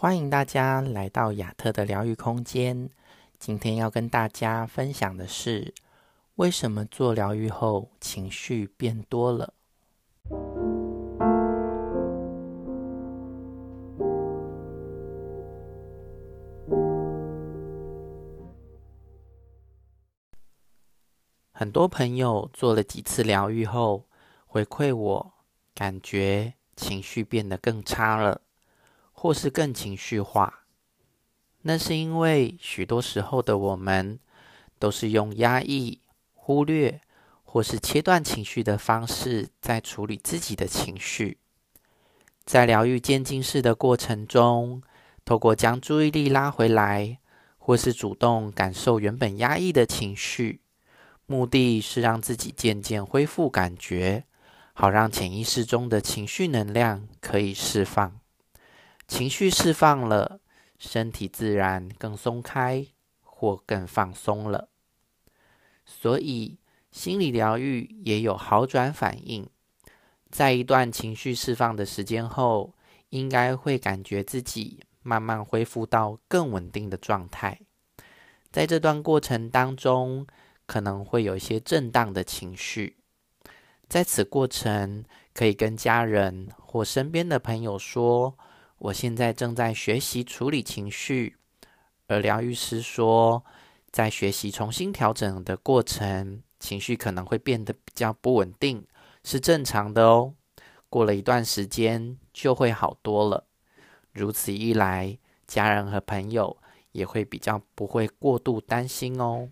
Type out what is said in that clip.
欢迎大家来到亚特的疗愈空间。今天要跟大家分享的是，为什么做疗愈后情绪变多了？很多朋友做了几次疗愈后，回馈我，感觉情绪变得更差了。或是更情绪化，那是因为许多时候的我们都是用压抑、忽略或是切断情绪的方式在处理自己的情绪。在疗愈渐进式的过程中，透过将注意力拉回来，或是主动感受原本压抑的情绪，目的是让自己渐渐恢复感觉，好让潜意识中的情绪能量可以释放。情绪释放了，身体自然更松开或更放松了。所以，心理疗愈也有好转反应。在一段情绪释放的时间后，应该会感觉自己慢慢恢复到更稳定的状态。在这段过程当中，可能会有一些震荡的情绪。在此过程，可以跟家人或身边的朋友说。我现在正在学习处理情绪，而疗愈师说，在学习重新调整的过程，情绪可能会变得比较不稳定，是正常的哦。过了一段时间就会好多了。如此一来，家人和朋友也会比较不会过度担心哦。